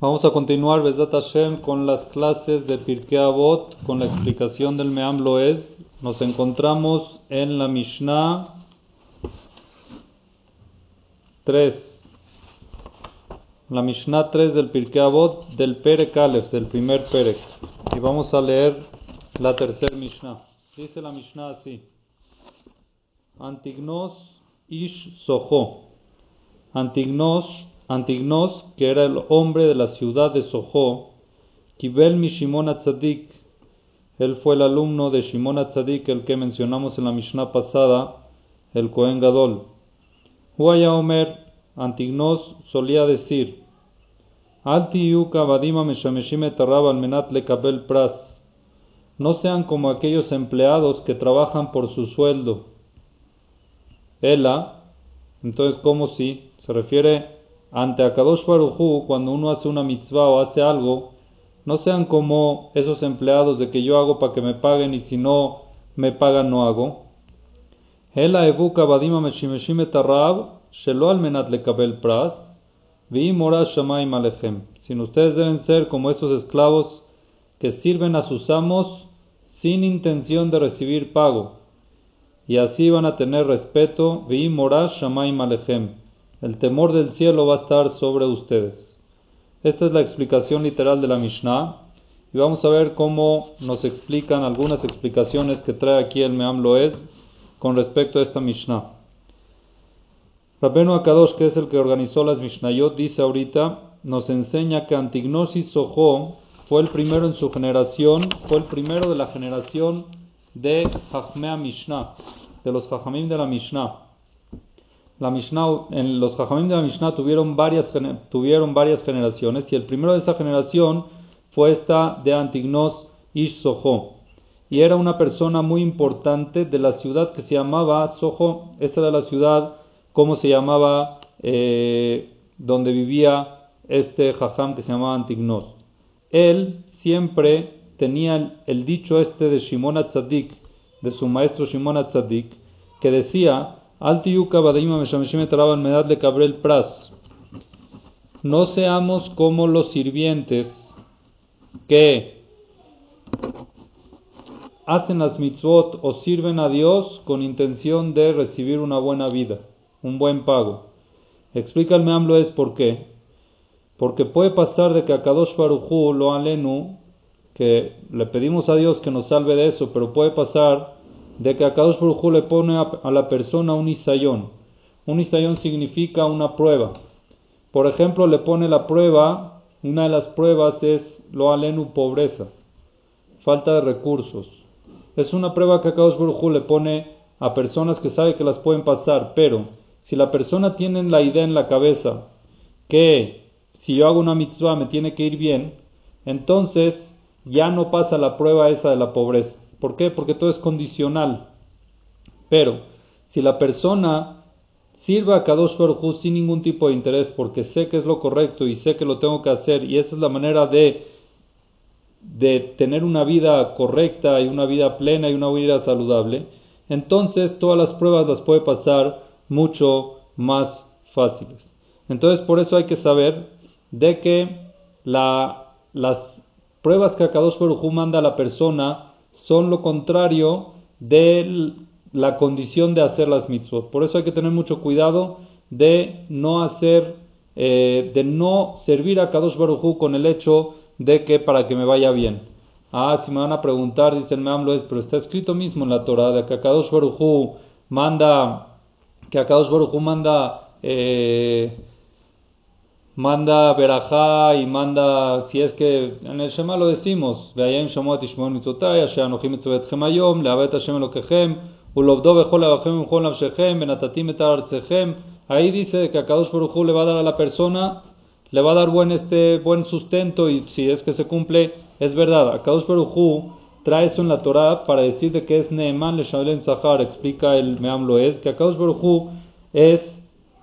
Vamos a continuar, Besat Hashem, con las clases de Pirkei Avot, con la explicación del Meam Loez. Nos encontramos en la Mishnah 3. La Mishnah 3 del Pirkei Avot, del Perek Aleph, del primer Perek. Y vamos a leer la tercera Mishnah. Dice la Mishnah así. Antignos Ish Soho. Antignos Antignos, que era el hombre de la ciudad de Soho, Kibel mi Shimon Atzadik, él fue el alumno de Shimon Atzadik, el que mencionamos en la Mishnah pasada, el Cohen Gadol. Huaya Omer, Antignos solía decir, pras. No sean como aquellos empleados que trabajan por su sueldo. Ela, entonces, ¿cómo si? Se refiere ante Akadosh Baruchu, cuando uno hace una mitzvah o hace algo, no sean como esos empleados de que yo hago para que me paguen y si no me pagan no hago. Sin ustedes deben ser como esos esclavos que sirven a sus amos sin intención de recibir pago. Y así van a tener respeto. Vi morash shamayim alechem el temor del cielo va a estar sobre ustedes. Esta es la explicación literal de la Mishnah. Y vamos a ver cómo nos explican algunas explicaciones que trae aquí el Meam Loez con respecto a esta Mishnah. Rabenu Akadosh, que es el que organizó las Mishnayot, dice ahorita, nos enseña que Antignosis Soho fue el primero en su generación, fue el primero de la generación de Hachmea Mishnah, de los Hachamim de la Mishnah la Mishnah, en los Jajamim de la Mishnah tuvieron varias, tuvieron varias generaciones y el primero de esa generación fue esta de Antignos Ish Soho. Y era una persona muy importante de la ciudad que se llamaba Soho. Esa era la ciudad, ¿cómo se llamaba? Eh, donde vivía este Jajam que se llamaba Antignos. Él siempre tenía el, dicho este de Shimon Atzadik, de su maestro Shimon Atzadik, que decía. No seamos como los sirvientes que hacen las mitzvot o sirven a Dios con intención de recibir una buena vida, un buen pago. Explica el Meamlo es por qué. Porque puede pasar de que a Kadosh Baruchu lo alenu, que le pedimos a Dios que nos salve de eso, pero puede pasar de que Akadosh Baruj le pone a, la persona un isayón. Un isayón significa una prueba. Por ejemplo, le pone la prueba, una de las pruebas es lo alenu pobreza, falta de recursos. Es una prueba que Akadosh Baruj le pone a personas que sabe que las pueden pasar, pero si la persona tiene la idea en la cabeza que si yo hago una mitzvah me tiene que ir bien, entonces ya no pasa la prueba esa de la pobreza. ¿Por qué? Porque todo es condicional. Pero si la persona sirva a Kadosh Baruj sin ningún tipo de interés, porque sé que es lo correcto y sé que lo tengo que hacer, y esa es la manera de, de tener una vida correcta y una vida plena y una vida saludable, entonces todas las pruebas las puede pasar mucho más fáciles. Entonces por eso hay que saber de que la, las pruebas que Kadosh Baruj manda a la persona son lo contrario de la condición de hacer las mitzvot. Por eso hay que tener mucho cuidado de no hacer, eh, de no servir a Kadosh Baruchu con el hecho de que para que me vaya bien. Ah, si me van a preguntar, dicen me es, pero está escrito mismo en la Torah de que Kadosh Baruchu manda, que Kadosh Baruchu manda eh, manda verajá y manda, si es que en el Shema lo decimos, veayim shamuat ishmon mitzotai, asher anochim etzovetchem hayom, leavet Hashem elokechem, ulobdo bechol avachem umchol navshechem, benatatim et arcechem. Ahí dice que a Kadosh Baruj le va a dar a la persona, le va a dar buen, este, buen sustento y si es que se cumple, es verdad. A Kadosh Baruj trae eso en la Torah para decir de que es Neeman le Shabelen Zahar, explica el Meam Loez, que a Kadosh Baruj es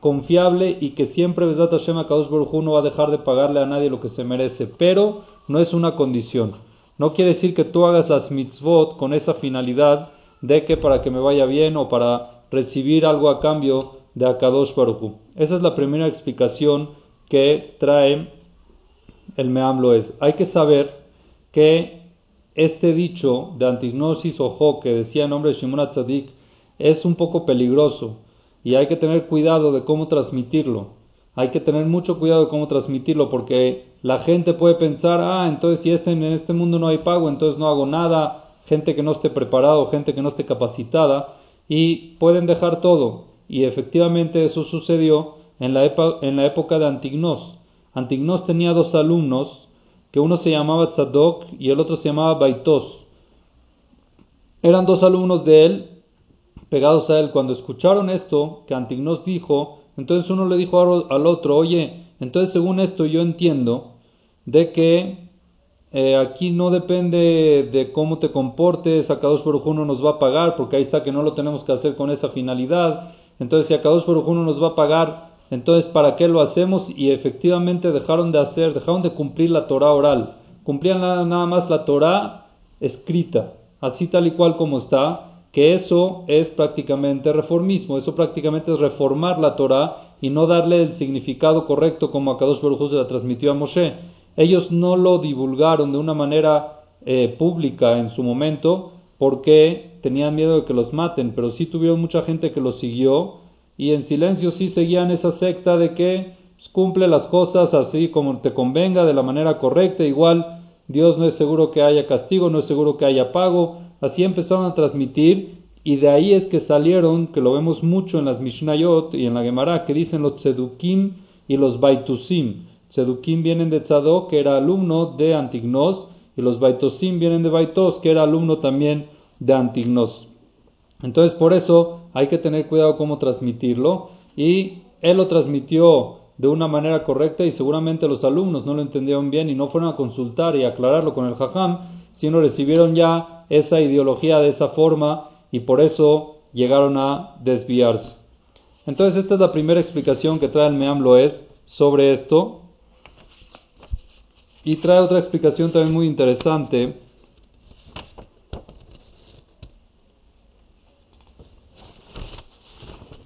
confiable y que siempre Besat Hashem Akadosh Baruj no va a dejar de pagarle a nadie lo que se merece, pero no es una condición. No quiere decir que tú hagas las mitzvot con esa finalidad de que para que me vaya bien o para recibir algo a cambio de Akadosh Baruj Esa es la primera explicación que trae el meamlo es. Hay que saber que este dicho de antignosis ojo que decía en nombre de Shimon Tzadik es un poco peligroso y hay que tener cuidado de cómo transmitirlo. Hay que tener mucho cuidado de cómo transmitirlo porque la gente puede pensar, ah, entonces si este, en este mundo no hay pago, entonces no hago nada, gente que no esté preparado, gente que no esté capacitada, y pueden dejar todo. Y efectivamente eso sucedió en la, en la época de Antignos. Antignos tenía dos alumnos, que uno se llamaba Tzadok y el otro se llamaba Baitos. Eran dos alumnos de él, pegados a él. Cuando escucharon esto, que Antignos dijo, entonces uno le dijo al otro, oye, entonces según esto yo entiendo de que eh, aquí no depende de cómo te comportes, a Kadosh Baruj uno nos va a pagar, porque ahí está que no lo tenemos que hacer con esa finalidad. Entonces si a Kadosh Baruj uno nos va a pagar, entonces ¿para qué lo hacemos? Y efectivamente dejaron de hacer, dejaron de cumplir la Torah oral, cumplían nada más la Torah escrita, así tal y cual como está, que eso es prácticamente reformismo, eso prácticamente es reformar la Torah y no darle el significado correcto como Akadosh Baruj se la transmitió a Moshe. Ellos no lo divulgaron de una manera eh, pública en su momento porque tenían miedo de que los maten, pero sí tuvieron mucha gente que los siguió y en silencio sí seguían esa secta de que pues, cumple las cosas así como te convenga, de la manera correcta, igual Dios no es seguro que haya castigo, no es seguro que haya pago, Así empezaron a transmitir y de ahí es que salieron, que lo vemos mucho en las Mishnayot y en la Gemara, que dicen los Tzedukim y los Baitusim. Tzedukim vienen de Tzadok, que era alumno de Antignos, y los Baitusim vienen de Baitos, que era alumno también de Antignos. Entonces, por eso hay que tener cuidado cómo transmitirlo. Y él lo transmitió de una manera correcta y seguramente los alumnos no lo entendieron bien y no fueron a consultar y aclararlo con el Jajam, sino recibieron ya esa ideología de esa forma y por eso llegaron a desviarse. Entonces esta es la primera explicación que trae el Meam Loes sobre esto. Y trae otra explicación también muy interesante.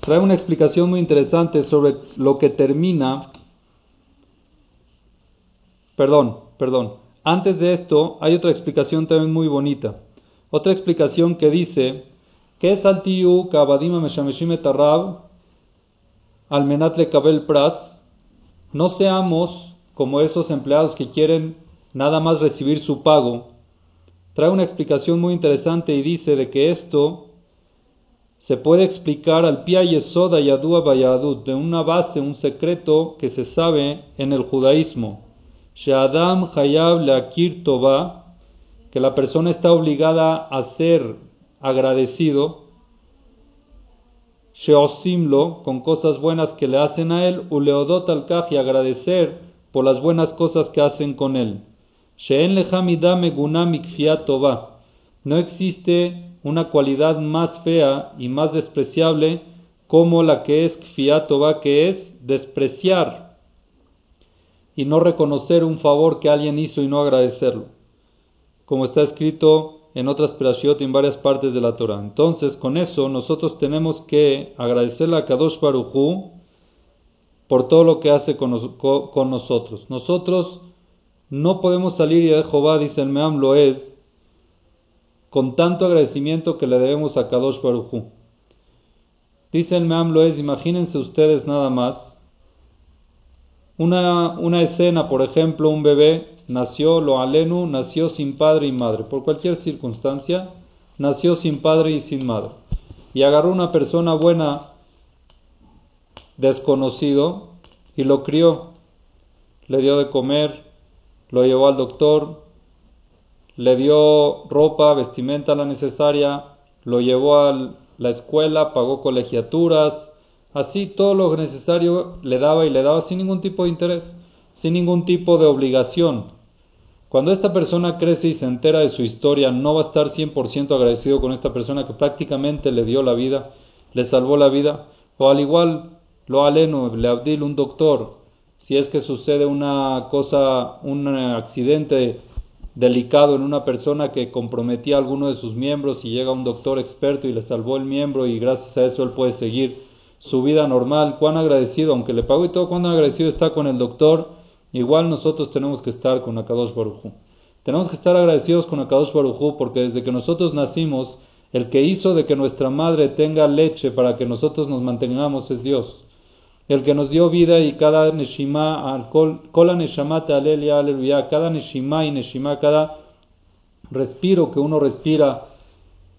Trae una explicación muy interesante sobre lo que termina. Perdón, perdón. Antes de esto hay otra explicación también muy bonita. Otra explicación que dice que es altiu meshameshim etarrab almenatle kabel pras no seamos como esos empleados que quieren nada más recibir su pago. Trae una explicación muy interesante y dice de que esto se puede explicar al pia yesoda yadua bayadut de una base, un secreto que se sabe en el judaísmo. Sheadam hayab leakir toba que la persona está obligada a ser agradecido, sheosimlo, con cosas buenas que le hacen a él, uleodot al y agradecer por las buenas cosas que hacen con él. Sheen lehamidame gunamik fiatova. No existe una cualidad más fea y más despreciable como la que es fiatova, que es despreciar y no reconocer un favor que alguien hizo y no agradecerlo como está escrito en otras perashiot en varias partes de la Torah. Entonces, con eso nosotros tenemos que agradecerle a Kadosh Baruchu por todo lo que hace con, nosotros. Nosotros no podemos salir y Jehová, dice el Meam es con tanto agradecimiento que le debemos a Kadosh Baruchu. Dice el Meam es imagínense ustedes nada más, una, una escena, por ejemplo, un bebé nació, lo alenu, nació sin padre y madre. Por cualquier circunstancia, nació sin padre y sin madre. Y agarró una persona buena, desconocido, y lo crió. Le dio de comer, lo llevó al doctor, le dio ropa, vestimenta la necesaria, lo llevó a la escuela, pagó colegiaturas, así todo lo necesario le daba y le daba sin ningún tipo de interés, sin ningún tipo de obligación. Cuando esta persona crece y se entera de su historia, no va a estar 100% agradecido con esta persona que prácticamente le dio la vida, le salvó la vida. O al igual, lo aleno, le abdil, un doctor, si es que sucede una cosa, un accidente delicado en una persona que comprometía a alguno de sus miembros y llega un doctor experto y le salvó el miembro y gracias a eso él puede seguir su vida normal. Cuán agradecido, aunque le pagó y todo, cuán agradecido está con el doctor igual nosotros tenemos que estar con Akadosh Baruj Tenemos que estar agradecidos con Akadosh Baruj porque desde que nosotros nacimos, el que hizo de que nuestra madre tenga leche para que nosotros nos mantengamos es Dios. El que nos dio vida y cada neshima, kola neshamata aleluya, aleluya, cada neshima y neshima, cada respiro que uno respira,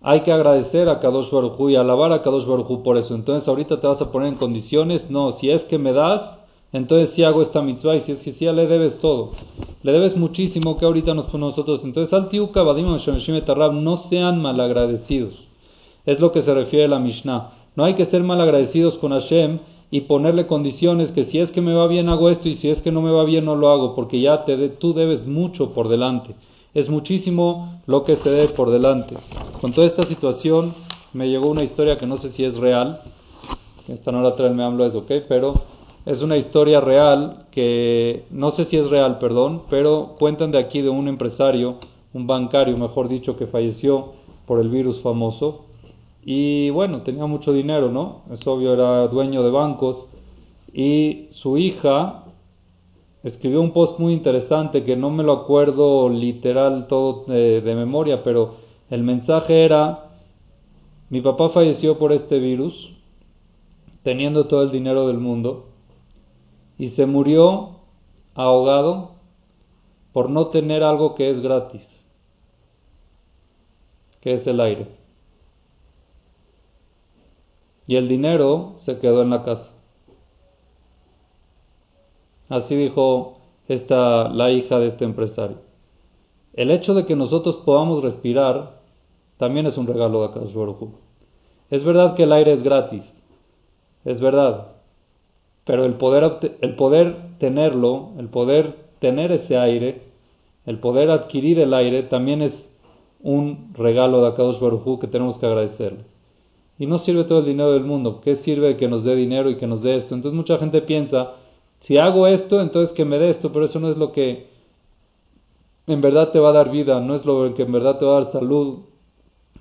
hay que agradecer a Kadosh Baruj y alabar a Kadosh Baruj por eso. Entonces ahorita te vas a poner en condiciones, no, si es que me das, entonces sí hago esta mitzvah y si es que sí, ya le debes todo. Le debes muchísimo que ahorita nos nosotros. Entonces, al tiuka no sean malagradecidos. Es lo que se refiere a la Mishnah. No hay que ser malagradecidos con Hashem y ponerle condiciones que si es que me va bien hago esto y si es que no me va bien no lo hago, porque ya te tú debes mucho por delante. Es muchísimo lo que se debe por delante. Con toda esta situación me llegó una historia que no sé si es real. Esta no la trae me hablo eso, ¿ok? Pero es una historia real que no sé si es real, perdón, pero cuentan de aquí de un empresario, un bancario, mejor dicho, que falleció por el virus famoso. Y bueno, tenía mucho dinero, ¿no? Es obvio, era dueño de bancos. Y su hija escribió un post muy interesante que no me lo acuerdo literal todo de, de memoria, pero el mensaje era, mi papá falleció por este virus, teniendo todo el dinero del mundo y se murió ahogado por no tener algo que es gratis, que es el aire. Y el dinero se quedó en la casa. Así dijo esta, la hija de este empresario. El hecho de que nosotros podamos respirar también es un regalo de Akash Es verdad que el aire es gratis, es verdad, pero el poder, el poder tenerlo, el poder tener ese aire, el poder adquirir el aire, también es un regalo de Akadosh Baruj que tenemos que agradecerle. Y no sirve todo el dinero del mundo. ¿Qué sirve que nos dé dinero y que nos dé esto? Entonces mucha gente piensa, si hago esto, entonces que me dé esto, pero eso no es lo que en verdad te va a dar vida, no es lo que en verdad te va a dar salud,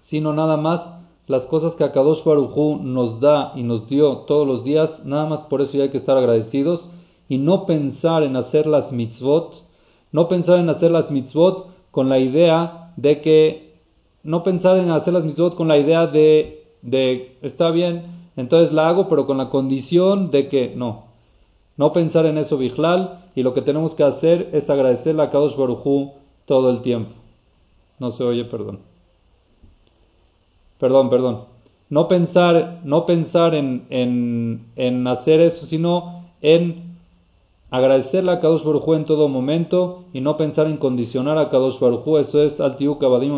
sino nada más las cosas que Akadosh Barujú nos da y nos dio todos los días, nada más por eso ya hay que estar agradecidos y no pensar en hacer las mitzvot, no pensar en hacer las mitzvot con la idea de que, no pensar en hacer las mitzvot con la idea de, de está bien, entonces la hago, pero con la condición de que no, no pensar en eso Bijlal y lo que tenemos que hacer es agradecerle a Kadosh Barujú todo el tiempo. No se oye, perdón perdón, perdón, no pensar, no pensar en, en, en hacer eso, sino en agradecerle a Kadosh Baruj en todo momento y no pensar en condicionar a Kadosh Baruj Eso es Altiu Kabadim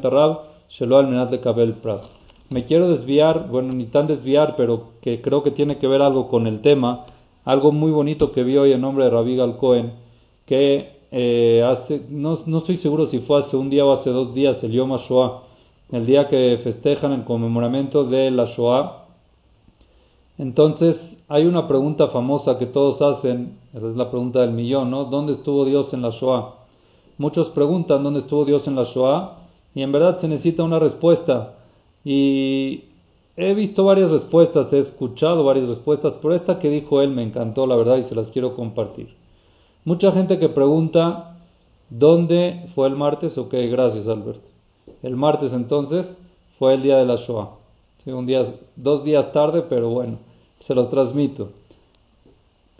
Tarab, Shelo al Menat de Kabel Prat. Me quiero desviar, bueno, ni tan desviar, pero que creo que tiene que ver algo con el tema, algo muy bonito que vi hoy en nombre de Rabbi Galcoen, que eh, hace, no, no estoy seguro si fue hace un día o hace dos días, el Yom HaShoah, el día que festejan el conmemoramiento de la Shoah. Entonces hay una pregunta famosa que todos hacen, es la pregunta del millón, ¿no? ¿Dónde estuvo Dios en la Shoah? Muchos preguntan dónde estuvo Dios en la Shoah y en verdad se necesita una respuesta. Y he visto varias respuestas, he escuchado varias respuestas, pero esta que dijo él me encantó, la verdad, y se las quiero compartir. Mucha gente que pregunta, ¿dónde fue el martes? Ok, gracias Alberto. El martes entonces fue el día de la Shoah. un día, dos días tarde, pero bueno, se los transmito.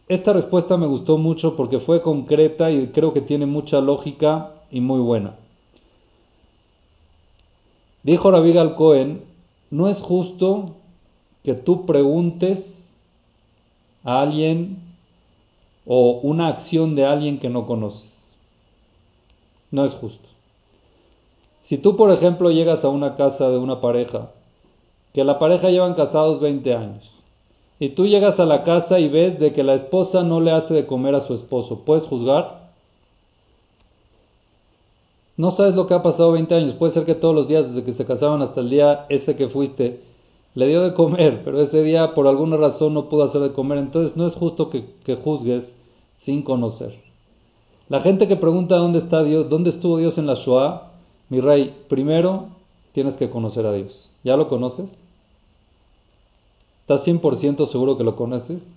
Esta respuesta me gustó mucho porque fue concreta y creo que tiene mucha lógica y muy buena. Dijo Rabbi Cohen, no es justo que tú preguntes a alguien o una acción de alguien que no conoces. No es justo. Si tú, por ejemplo, llegas a una casa de una pareja, que la pareja llevan casados 20 años, y tú llegas a la casa y ves de que la esposa no le hace de comer a su esposo, ¿puedes juzgar? No sabes lo que ha pasado 20 años, puede ser que todos los días desde que se casaban hasta el día ese que fuiste, le dio de comer, pero ese día por alguna razón no pudo hacer de comer, entonces no es justo que, que juzgues sin conocer. La gente que pregunta dónde está Dios, dónde estuvo Dios en la Shoah, mi rey, primero tienes que conocer a Dios. ¿Ya lo conoces? ¿Estás 100% seguro que lo conoces?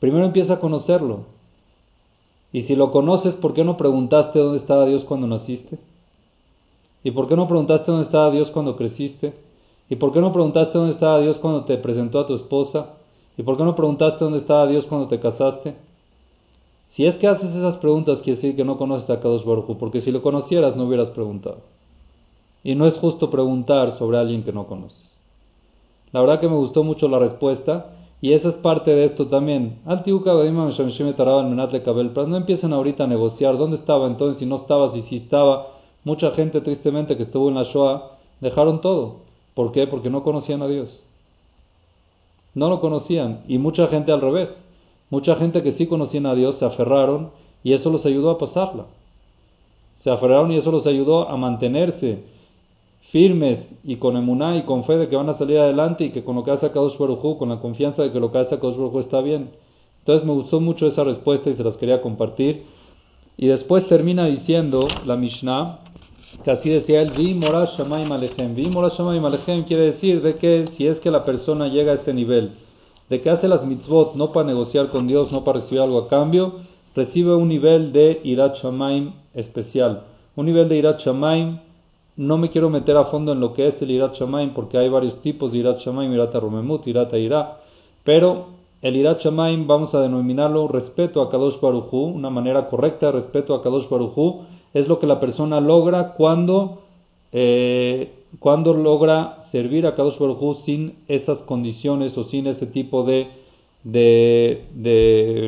Primero empieza a conocerlo. Y si lo conoces, ¿por qué no preguntaste dónde estaba Dios cuando naciste? ¿Y por qué no preguntaste dónde estaba Dios cuando creciste? ¿Y por qué no preguntaste dónde estaba Dios cuando te presentó a tu esposa? ¿Y por qué no preguntaste dónde estaba Dios cuando te casaste? Si es que haces esas preguntas, quiere decir que no conoces a Kadosh Baruj porque si lo conocieras no hubieras preguntado. Y no es justo preguntar sobre alguien que no conoces. La verdad que me gustó mucho la respuesta y esa es parte de esto también. No empiecen ahorita a negociar dónde estaba entonces, si no estaba, si sí estaba. Mucha gente tristemente que estuvo en la Shoah dejaron todo. ¿Por qué? Porque no conocían a Dios. No lo conocían. Y mucha gente al revés. Mucha gente que sí conocían a Dios se aferraron y eso los ayudó a pasarla. Se aferraron y eso los ayudó a mantenerse firmes y con emuná y con fe de que van a salir adelante y que con lo que hace Kadosh Baruj con la confianza de que lo que hace Kadosh Baruj está bien. Entonces me gustó mucho esa respuesta y se las quería compartir. Y después termina diciendo la Mishnah, que así decía él, Vi Morash Shamayim Alechem. Vi Morash Shamayim Alechem quiere decir de que si es que la persona llega a ese nivel, de que hace las mitzvot no para negociar con Dios, no para recibir algo a cambio, recibe un nivel de Irat Shamaim especial. Un nivel de Irat Shamaim no me quiero meter a fondo en lo que es el Irat Shamaim porque hay varios tipos de Irat Shamaim, Irat Romemut, Irat Ira, pero el Irat Shamaim vamos a denominarlo respeto a Kadosh Baruchu, una manera correcta de respeto a Kadosh Baruchu, es lo que la persona logra cuando, eh, cuando logra servir a Kadosh Baruchu sin esas condiciones o sin ese tipo de,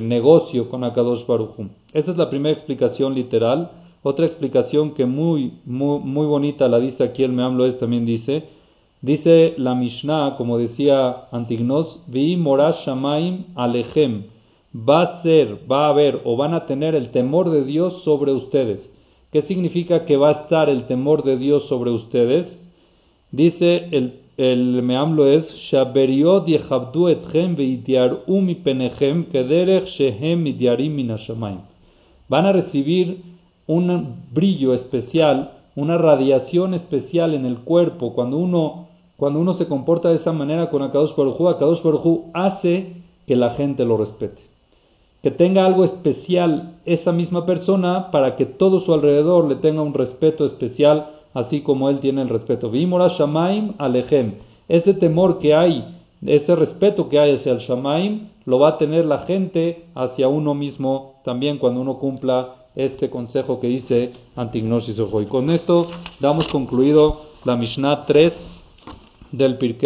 negocio con Akadosh Baruchu. Esa es la primera explicación literal. Otra explicación que muy, muy, bonita la dice aquí el Meamlo es también dice, dice la Mishnah, como decía Antignos, vi morash shamaim alechem, va a ser, va a haber o van a tener el temor de Dios sobre ustedes. ¿Qué significa que va a estar el temor de Dios sobre ustedes? Dice el, el Meamlo es, Shaberiot yechabdu etchem mi penechem kederech shehem. Van a recibir un brillo especial, una radiación especial en el cuerpo. Cuando uno, cuando uno se comporta de esa manera con Akadosh Baruj Akadosh Baruj hace que la gente lo respete. Que tenga algo especial esa misma persona para que todo su alrededor le tenga un respeto especial, así como él tiene el respeto. Vimora Shamaim Alejem. Ese temor que hay, ese respeto que hay hacia el Shamaim, lo va a tener la gente hacia uno mismo también cuando uno cumpla este consejo que dice Antignosis Ojo. Y con esto damos concluido la Mishnah 3 del Pirkei